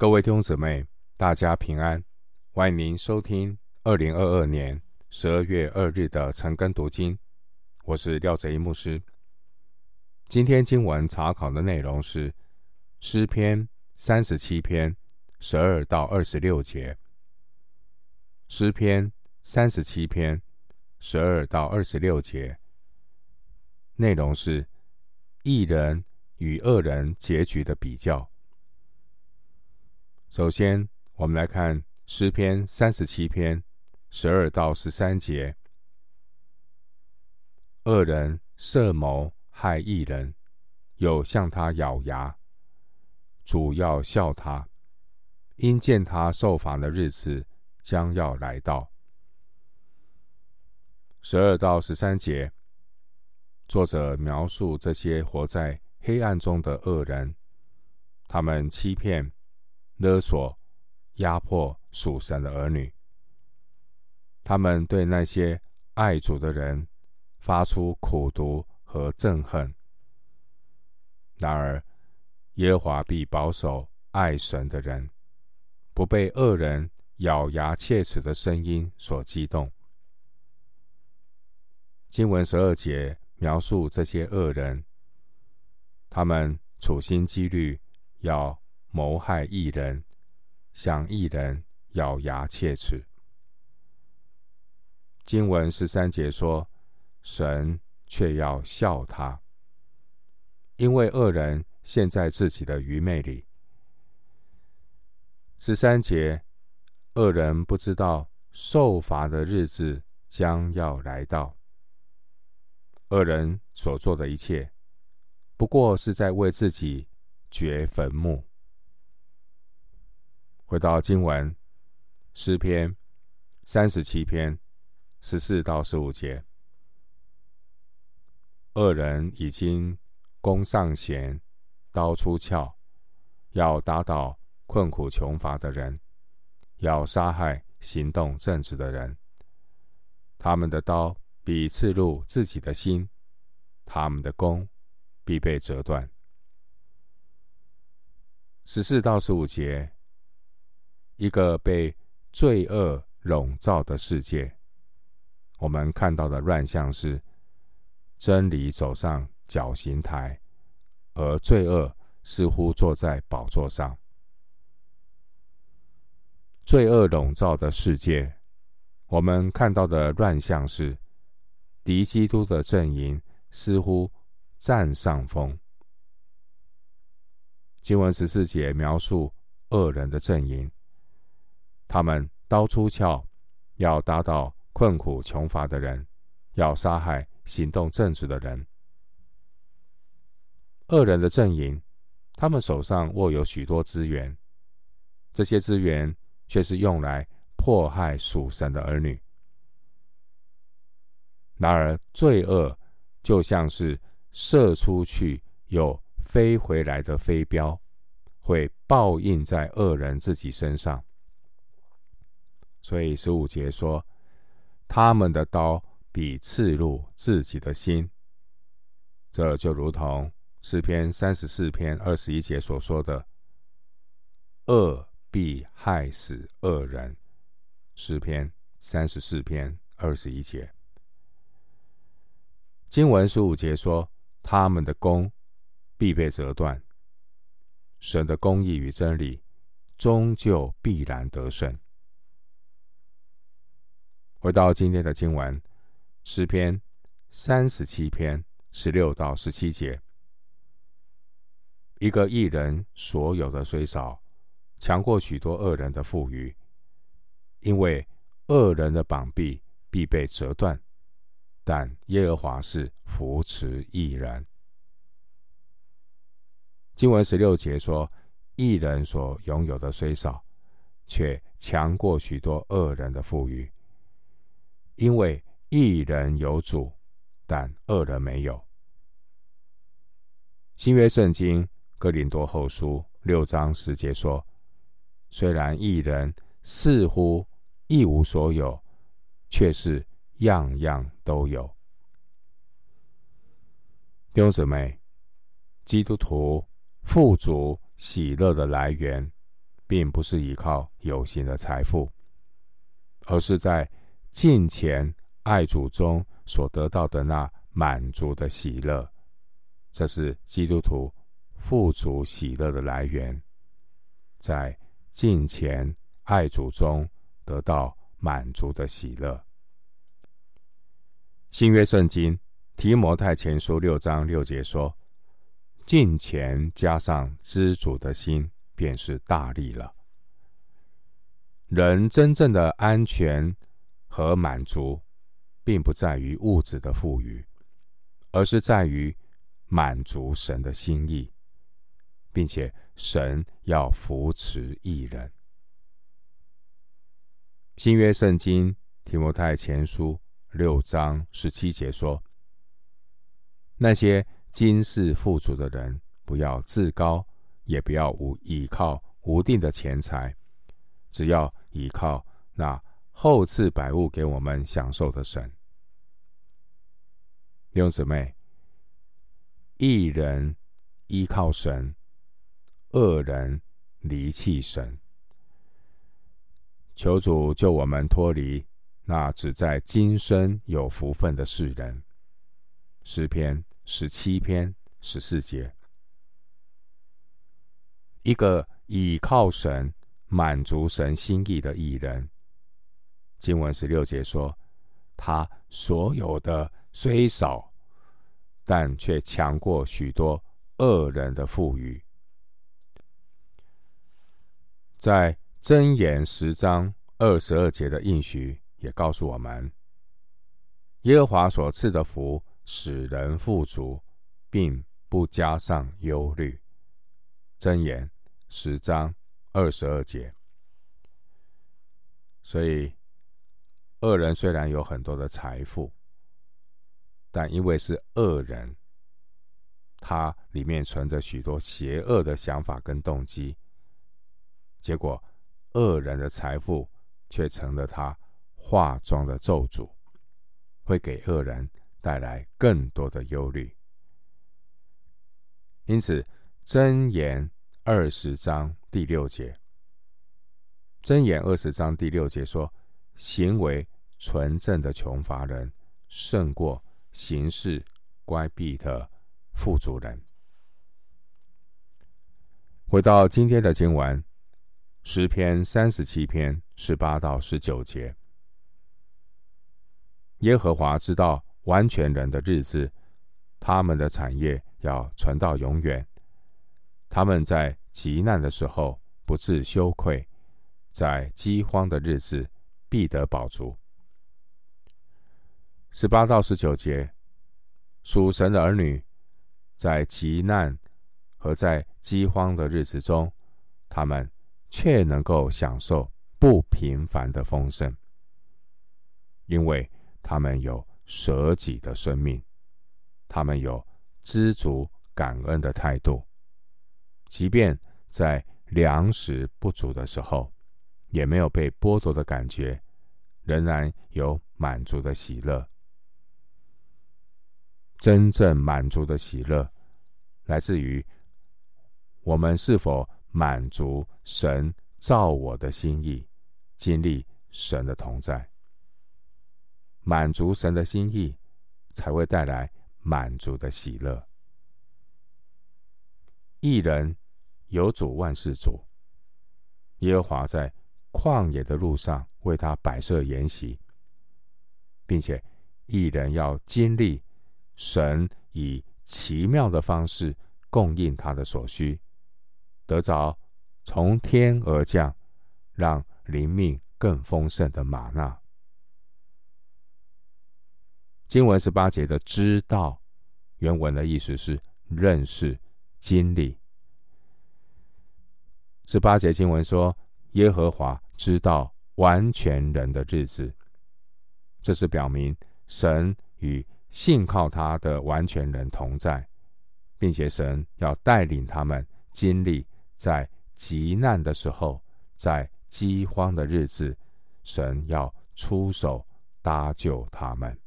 各位弟兄姊妹，大家平安！欢迎您收听二零二二年十二月二日的晨更读经。我是廖哲一牧师。今天经文查考的内容是诗篇三十七篇十二到二十六节。诗篇三十七篇十二到二十六节内容是一人与恶人结局的比较。首先，我们来看诗篇三十七篇十二到十三节：恶人设谋害一人，又向他咬牙，主要笑他，因见他受罚的日子将要来到。十二到十三节，作者描述这些活在黑暗中的恶人，他们欺骗。勒索、压迫属神的儿女，他们对那些爱主的人发出苦毒和憎恨。然而，耶和华必保守爱神的人，不被恶人咬牙切齿的声音所激动。经文十二节描述这些恶人，他们处心积虑要。谋害一人，向一人咬牙切齿。经文十三节说：“神却要笑他，因为恶人陷在自己的愚昧里。”十三节，恶人不知道受罚的日子将要来到。恶人所做的一切，不过是在为自己掘坟墓。回到经文，诗篇三十七篇十四到十五节，恶人已经弓上弦，刀出鞘，要打倒困苦穷乏的人，要杀害行动正直的人。他们的刀必刺入自己的心，他们的弓必被折断。十四到十五节。一个被罪恶笼罩的世界，我们看到的乱象是真理走上绞刑台，而罪恶似乎坐在宝座上。罪恶笼罩的世界，我们看到的乱象是敌基督的阵营似乎占上风。经文十四节描述恶人的阵营。他们刀出鞘，要打倒困苦穷乏的人，要杀害行动正直的人。恶人的阵营，他们手上握有许多资源，这些资源却是用来迫害属神的儿女。然而，罪恶就像是射出去又飞回来的飞镖，会报应在恶人自己身上。所以十五节说，他们的刀必刺入自己的心。这就如同诗篇三十四篇二十一节所说的：“恶必害死恶人。”诗篇三十四篇二十一节。经文十五节说，他们的弓必被折断。神的公义与真理，终究必然得胜。回到今天的经文，诗篇三十七篇十六到十七节：一个义人所有的虽少，强过许多恶人的富裕，因为恶人的膀臂必被折断，但耶和华是扶持义人。经文十六节说：义人所拥有的虽少，却强过许多恶人的富裕。因为一人有主，但恶人没有。新约圣经哥林多后书六章十节说：虽然一人似乎一无所有，却是样样都有。弟兄姊妹，基督徒富足喜乐的来源，并不是依靠有形的财富，而是在敬前爱主中所得到的那满足的喜乐。这是基督徒富足喜乐的来源，在敬前爱主中得到满足的喜乐。新约圣经提摩太前书六章六节说：“敬前加上知足的心，便是大利了。”人真正的安全和满足，并不在于物质的富裕，而是在于满足神的心意，并且神要扶持一人。新约圣经提摩太前书。六章十七节说：“那些今世富足的人，不要自高，也不要无倚靠无定的钱财，只要倚靠那厚赐百物给我们享受的神。”弟兄姊妹，一人依靠神，恶人离弃神。求主救我们脱离。那只在今生有福分的世人，诗篇十七篇十四节，一个倚靠神、满足神心意的艺人。经文十六节说，他所有的虽少，但却强过许多恶人的富裕。在箴言十章二十二节的应许。也告诉我们，耶和华所赐的福使人富足，并不加上忧虑。箴言十章二十二节。所以，恶人虽然有很多的财富，但因为是恶人，他里面存着许多邪恶的想法跟动机，结果恶人的财富却成了他。化妆的咒诅会给恶人带来更多的忧虑，因此箴言二十章第六节，箴言二十章第六节说：“行为纯正的穷乏人，胜过行事乖僻的富足人。”回到今天的经文，诗篇三十七篇十八到十九节。耶和华知道完全人的日子，他们的产业要存到永远。他们在极难的时候不致羞愧，在饥荒的日子必得饱足。十八到十九节，属神的儿女在极难和在饥荒的日子中，他们却能够享受不平凡的丰盛，因为。他们有舍己的生命，他们有知足感恩的态度，即便在粮食不足的时候，也没有被剥夺的感觉，仍然有满足的喜乐。真正满足的喜乐，来自于我们是否满足神造我的心意，经历神的同在。满足神的心意，才会带来满足的喜乐。一人有主万事主，耶和华在旷野的路上为他摆设筵席，并且一人要经历神以奇妙的方式供应他的所需，得着从天而降，让灵命更丰盛的吗哪。经文十八节的“知道”，原文的意思是认识、经历。十八节经文说：“耶和华知道完全人的日子。”这是表明神与信靠他的完全人同在，并且神要带领他们经历在极难的时候，在饥荒的日子，神要出手搭救他们。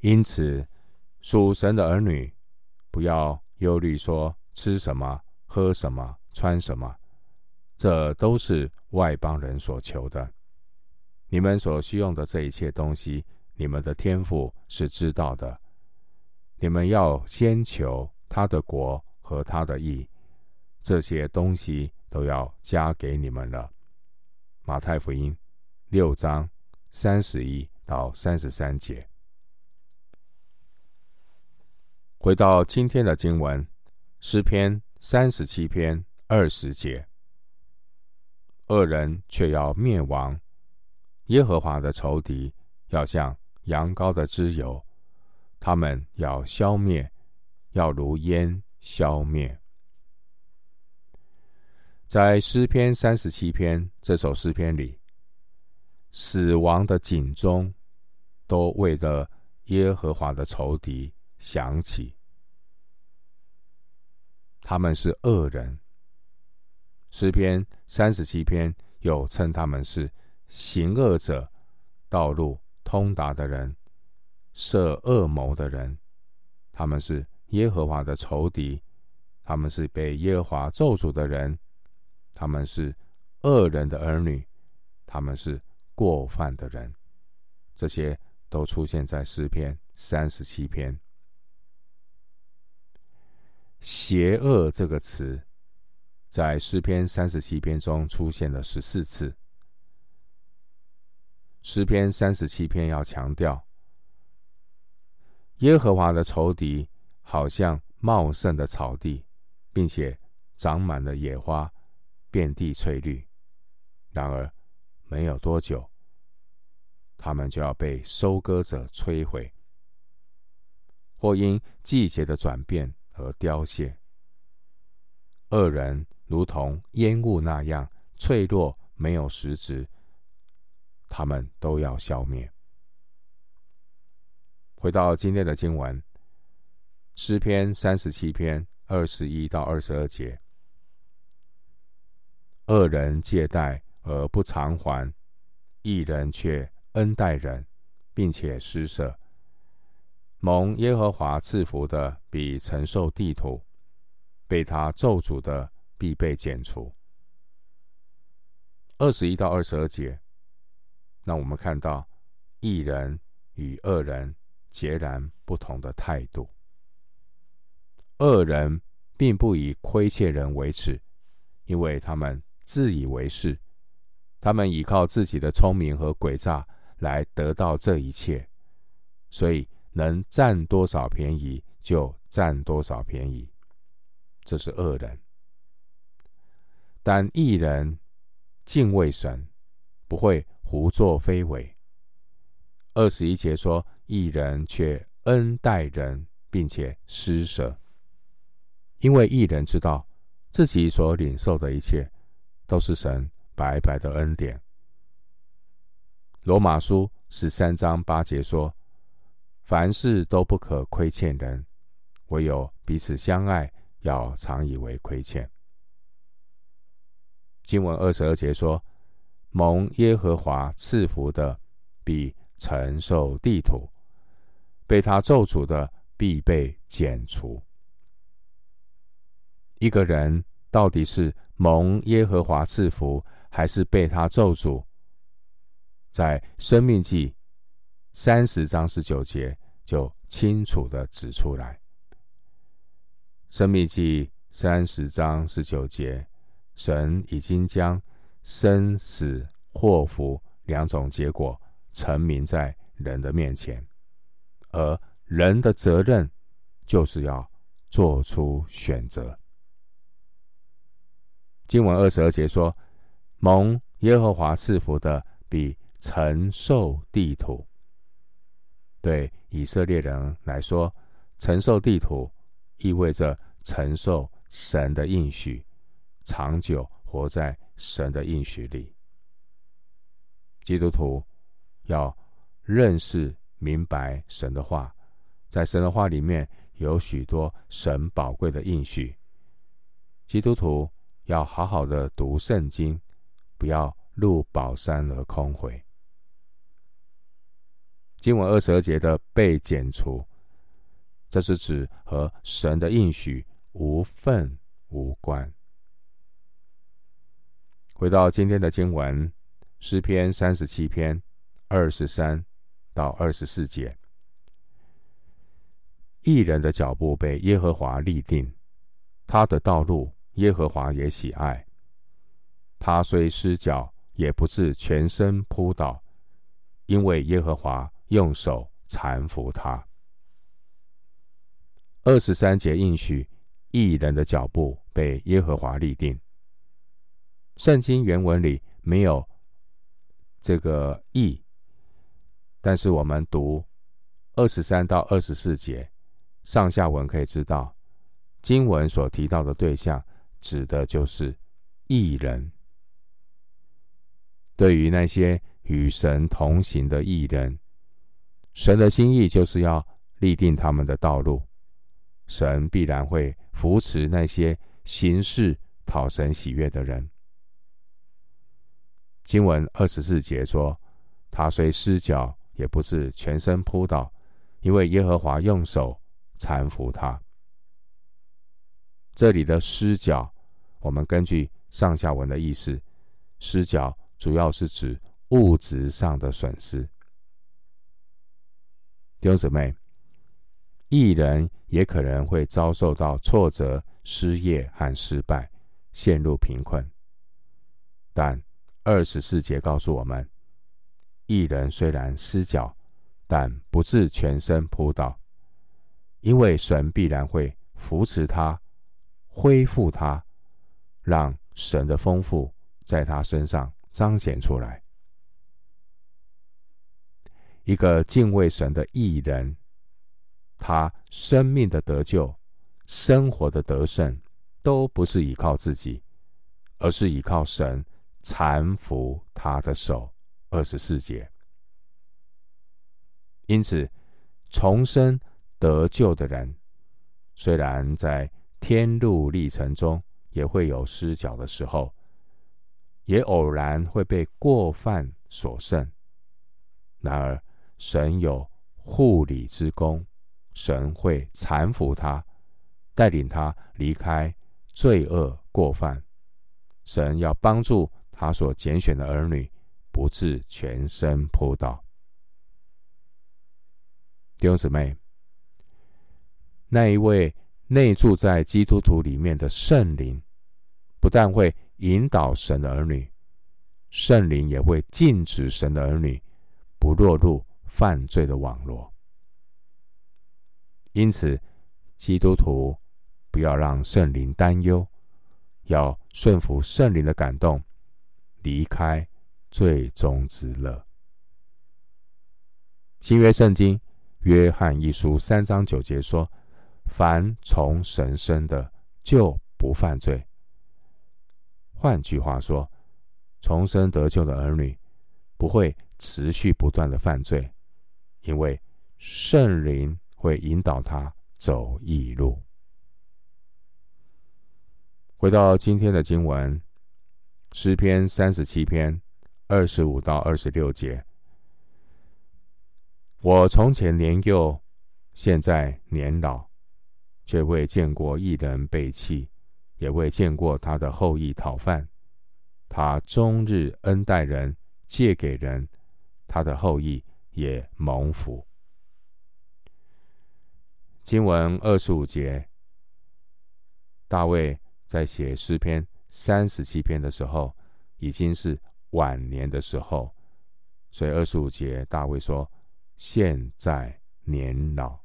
因此，属神的儿女不要忧虑说吃什么、喝什么、穿什么，这都是外邦人所求的。你们所需用的这一切东西，你们的天赋是知道的。你们要先求他的国和他的义，这些东西都要加给你们了。马太福音六章三十一到三十三节。回到今天的经文，诗篇三十七篇二十节：恶人却要灭亡，耶和华的仇敌要像羊羔的脂油，他们要消灭，要如烟消灭。在诗篇三十七篇这首诗篇里，死亡的警钟都为了耶和华的仇敌响起，他们是恶人。诗篇三十七篇又称他们是行恶者、道路通达的人、设恶谋的人。他们是耶和华的仇敌，他们是被耶和华咒诅的人，他们是恶人的儿女，他们是过犯的人。这些都出现在诗篇三十七篇。邪恶这个词，在诗篇三十七篇中出现了十四次。诗篇三十七篇要强调，耶和华的仇敌好像茂盛的草地，并且长满了野花，遍地翠绿。然而，没有多久，他们就要被收割者摧毁，或因季节的转变。而凋谢，恶人如同烟雾那样脆弱，没有实质，他们都要消灭。回到今天的经文，诗篇三十七篇二十一到二十二节：恶人借贷而不偿还，一人却恩待人，并且施舍。蒙耶和华赐福的，比承受地土；被他咒诅的，必被剪除。二十一到二十二节，那我们看到一人与恶人截然不同的态度。恶人并不以亏欠人为耻，因为他们自以为是，他们依靠自己的聪明和诡诈来得到这一切，所以。能占多少便宜就占多少便宜，这是恶人。但一人敬畏神，不会胡作非为。二十一节说，一人却恩待人，并且施舍，因为一人知道自己所领受的一切都是神白白的恩典。罗马书十三章八节说。凡事都不可亏欠人，唯有彼此相爱，要常以为亏欠。经文二十二节说：“蒙耶和华赐福的，必承受地土；被他咒诅的，必被剪除。”一个人到底是蒙耶和华赐福，还是被他咒诅？在生命记。三十章十九节就清楚地指出来，《生命记》三十章十九节，神已经将生死祸福两种结果陈明在人的面前，而人的责任就是要做出选择。经文二十二节说：“蒙耶和华赐福的，比承受地土。”对以色列人来说，承受地土意味着承受神的应许，长久活在神的应许里。基督徒要认识明白神的话，在神的话里面有许多神宝贵的应许。基督徒要好好的读圣经，不要入宝山而空回。经文二十二节的被剪除，这是指和神的应许无份无关。回到今天的经文，诗篇三十七篇二十三到二十四节。义人的脚步被耶和华立定，他的道路耶和华也喜爱。他虽失脚，也不至全身扑倒，因为耶和华用手搀扶他。二十三节应许义人的脚步被耶和华立定。圣经原文里没有这个“义”，但是我们读二十三到二十四节上下文可以知道，经文所提到的对象指的就是义人。对于那些与神同行的义人，神的心意就是要立定他们的道路，神必然会扶持那些行事讨神喜悦的人。经文二十四节说：“他虽失脚，也不至全身扑倒，因为耶和华用手搀扶他。”这里的失脚，我们根据上下文的意思，失脚主要是指物质上的损失。弟兄姊妹，义人也可能会遭受到挫折、失业和失败，陷入贫困，但二十四节告诉我们，一人虽然失脚，但不至全身扑倒，因为神必然会扶持他，恢复他，让神的丰富在他身上彰显出来。一个敬畏神的艺人，他生命的得救、生活的得胜，都不是依靠自己，而是依靠神。搀扶他的手，二十四节。因此，重生得救的人，虽然在天路历程中也会有失脚的时候，也偶然会被过犯所胜。然而，神有护理之功，神会搀扶他，带领他离开罪恶过犯。神要帮助。他所拣选的儿女，不致全身扑倒。弟兄姊妹，那一位内住在基督徒里面的圣灵，不但会引导神的儿女，圣灵也会禁止神的儿女不落入犯罪的网罗。因此，基督徒不要让圣灵担忧，要顺服圣灵的感动。离开罪中之乐。新约圣经约翰一书三章九节说：“凡从神生的，就不犯罪。”换句话说，重生得救的儿女不会持续不断的犯罪，因为圣灵会引导他走义路。回到今天的经文。诗篇三十七篇二十五到二十六节：我从前年幼，现在年老，却未见过一人被弃，也未见过他的后裔讨饭。他终日恩待人，借给人，他的后裔也蒙福。经文二十五节，大卫在写诗篇。三十七篇的时候，已经是晚年的时候，所以二十五节大卫说：“现在年老。”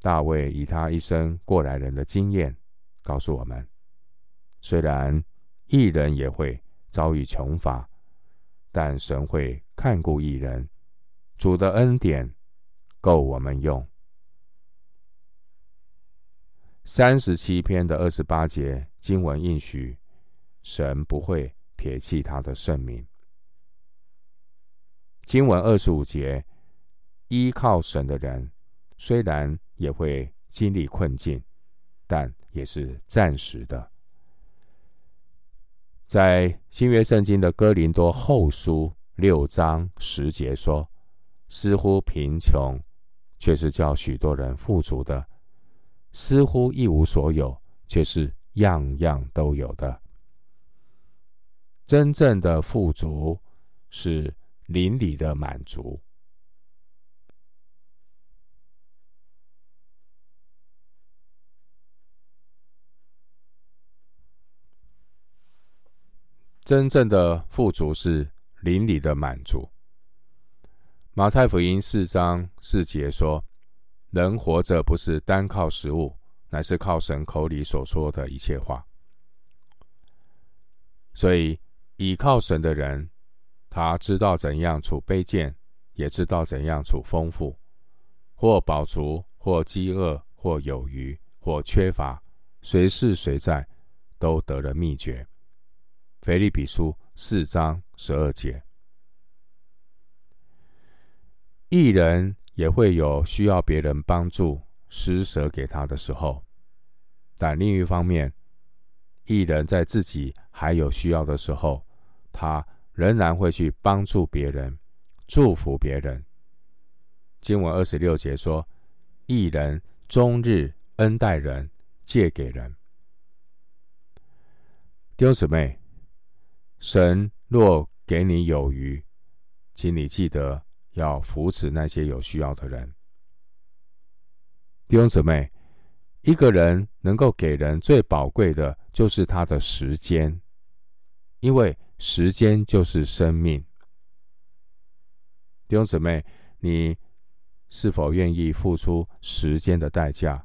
大卫以他一生过来人的经验告诉我们，虽然义人也会遭遇穷乏，但神会看顾义人，主的恩典够我们用。三十七篇的二十八节经文应许，神不会撇弃他的圣名。经文二十五节，依靠神的人，虽然也会经历困境，但也是暂时的。在新约圣经的哥林多后书六章十节说：“似乎贫穷，却是叫许多人富足的。”似乎一无所有，却是样样都有的。真正的富足是邻里的满足。真正的富足是邻里的满足。马太福音四章四节说：“人活着不是单靠食物，乃是靠神口里所说的一切话。”所以，倚靠神的人，他知道怎样处卑贱，也知道怎样处丰富，或饱足，或饥饿，或有余，或缺乏，随是随在，都得了秘诀。腓利比书四章十二节，一人也会有需要别人帮助、施舍给他的时候，但另一方面，义人在自己还有需要的时候，他仍然会去帮助别人、祝福别人。经文二十六节说：“义人终日恩待人，借给人。”弟兄姊妹。神若给你有余，请你记得要扶持那些有需要的人。弟兄姊妹，一个人能够给人最宝贵的，就是他的时间，因为时间就是生命。弟兄姊妹，你是否愿意付出时间的代价，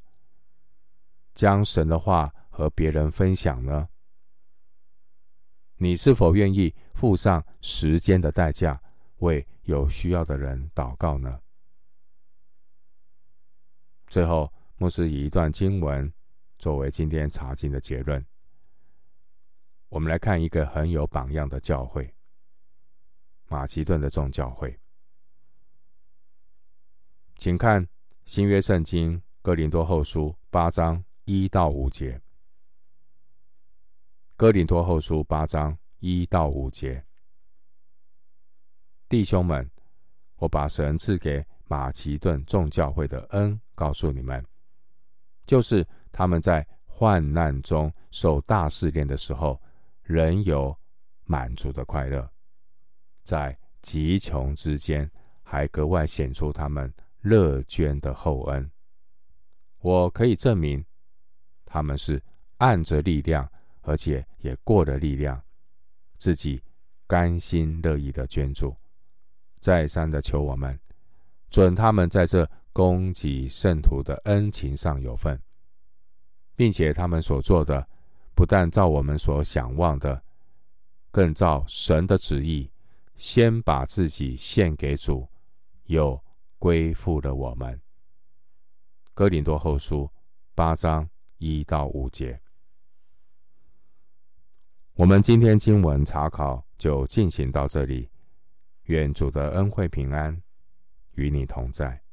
将神的话和别人分享呢？你是否愿意付上时间的代价，为有需要的人祷告呢？最后，牧师以一段经文作为今天查经的结论。我们来看一个很有榜样的教会——马其顿的众教会。请看新约圣经哥林多后书八章一到五节。哥林多后书八章一到五节，弟兄们，我把神赐给马其顿众教会的恩告诉你们，就是他们在患难中受大试炼的时候，仍有满足的快乐；在极穷之间，还格外显出他们乐捐的厚恩。我可以证明，他们是按着力量。而且也过了力量，自己甘心乐意的捐助，再三的求我们准他们在这供给圣徒的恩情上有份，并且他们所做的不但照我们所想望的，更照神的旨意，先把自己献给主，又归附了我们。哥林多后书八章一到五节。我们今天经文查考就进行到这里，愿主的恩惠平安与你同在。